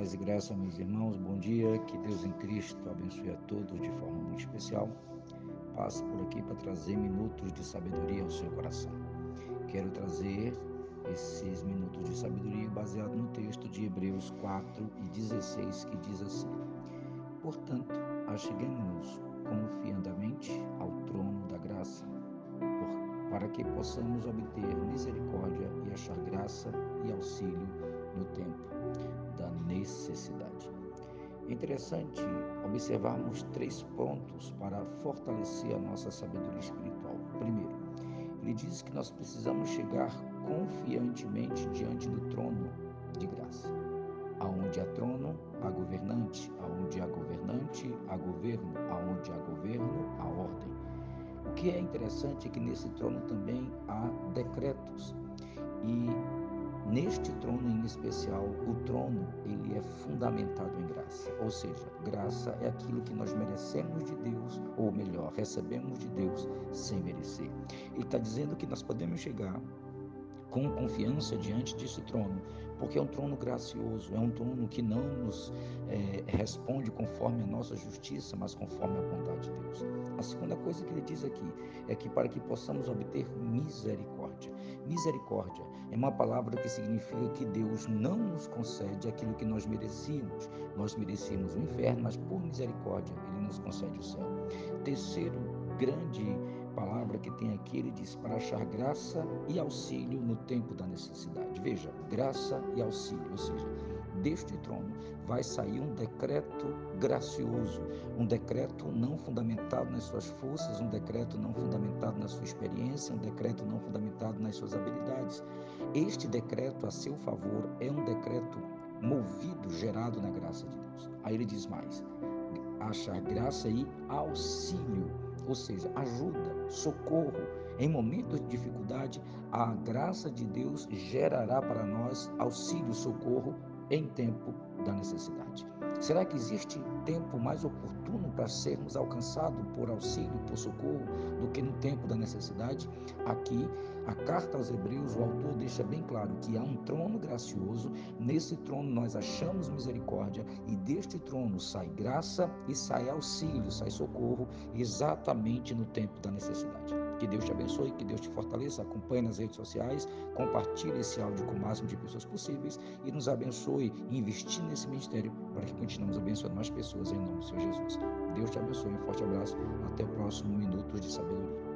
Paz e graça, meus irmãos, bom dia. Que Deus em Cristo abençoe a todos de forma muito especial. Passo por aqui para trazer minutos de sabedoria ao seu coração. Quero trazer esses minutos de sabedoria baseado no texto de Hebreus 4 e 16, que diz assim: Portanto, acheguemos-nos confiandamente ao trono da graça, para que possamos obter misericórdia e achar graça e auxílio no tempo necessidade. É interessante observarmos três pontos para fortalecer a nossa sabedoria espiritual. Primeiro, ele diz que nós precisamos chegar confiantemente diante do trono de graça. Aonde há trono, há governante. Aonde há governante, há governo. Aonde há governo, há ordem. O que é interessante é que nesse trono também há decretos. E Neste trono em especial, o trono ele é fundamentado em graça, ou seja, graça é aquilo que nós merecemos de Deus, ou melhor, recebemos de Deus sem merecer. Ele está dizendo que nós podemos chegar com confiança diante desse trono, porque é um trono gracioso, é um trono que não nos é, responde conforme a nossa justiça, mas conforme a bondade de Deus. A segunda coisa que ele diz aqui é que para que possamos obter misericórdia. Misericórdia é uma palavra que significa que Deus não nos concede aquilo que nós merecíamos. Nós merecíamos o inferno, mas por misericórdia ele nos concede o céu. Terceiro grande palavra que tem aqui, ele diz: para achar graça e auxílio no tempo da necessidade. Veja, graça e auxílio, ou seja, deste trono vai sair um decreto gracioso, um decreto não fundamentado nas suas forças, um decreto não fundamentado na sua experiência, um decreto não fundamentado nas suas habilidades. Este decreto a seu favor é um decreto movido, gerado na graça de Deus. Aí ele diz mais: achar graça e auxílio ou seja, ajuda, socorro. Em momentos de dificuldade, a graça de Deus gerará para nós auxílio, socorro em tempo da necessidade. Será que existe tempo mais oportuno para sermos alcançados por auxílio, por socorro, do que no tempo da necessidade? Aqui, a carta aos Hebreus, o autor deixa bem claro que há um trono gracioso, nesse trono nós achamos misericórdia e deste trono sai graça e sai auxílio, sai socorro, exatamente no tempo da necessidade. Que Deus te abençoe, que Deus te fortaleça. Acompanhe nas redes sociais, compartilhe esse áudio com o máximo de pessoas possíveis e nos abençoe investir nesse ministério para que continuemos abençoando mais pessoas em nome do Senhor Jesus. Deus te abençoe. Um forte abraço. Até o próximo Minutos de Sabedoria.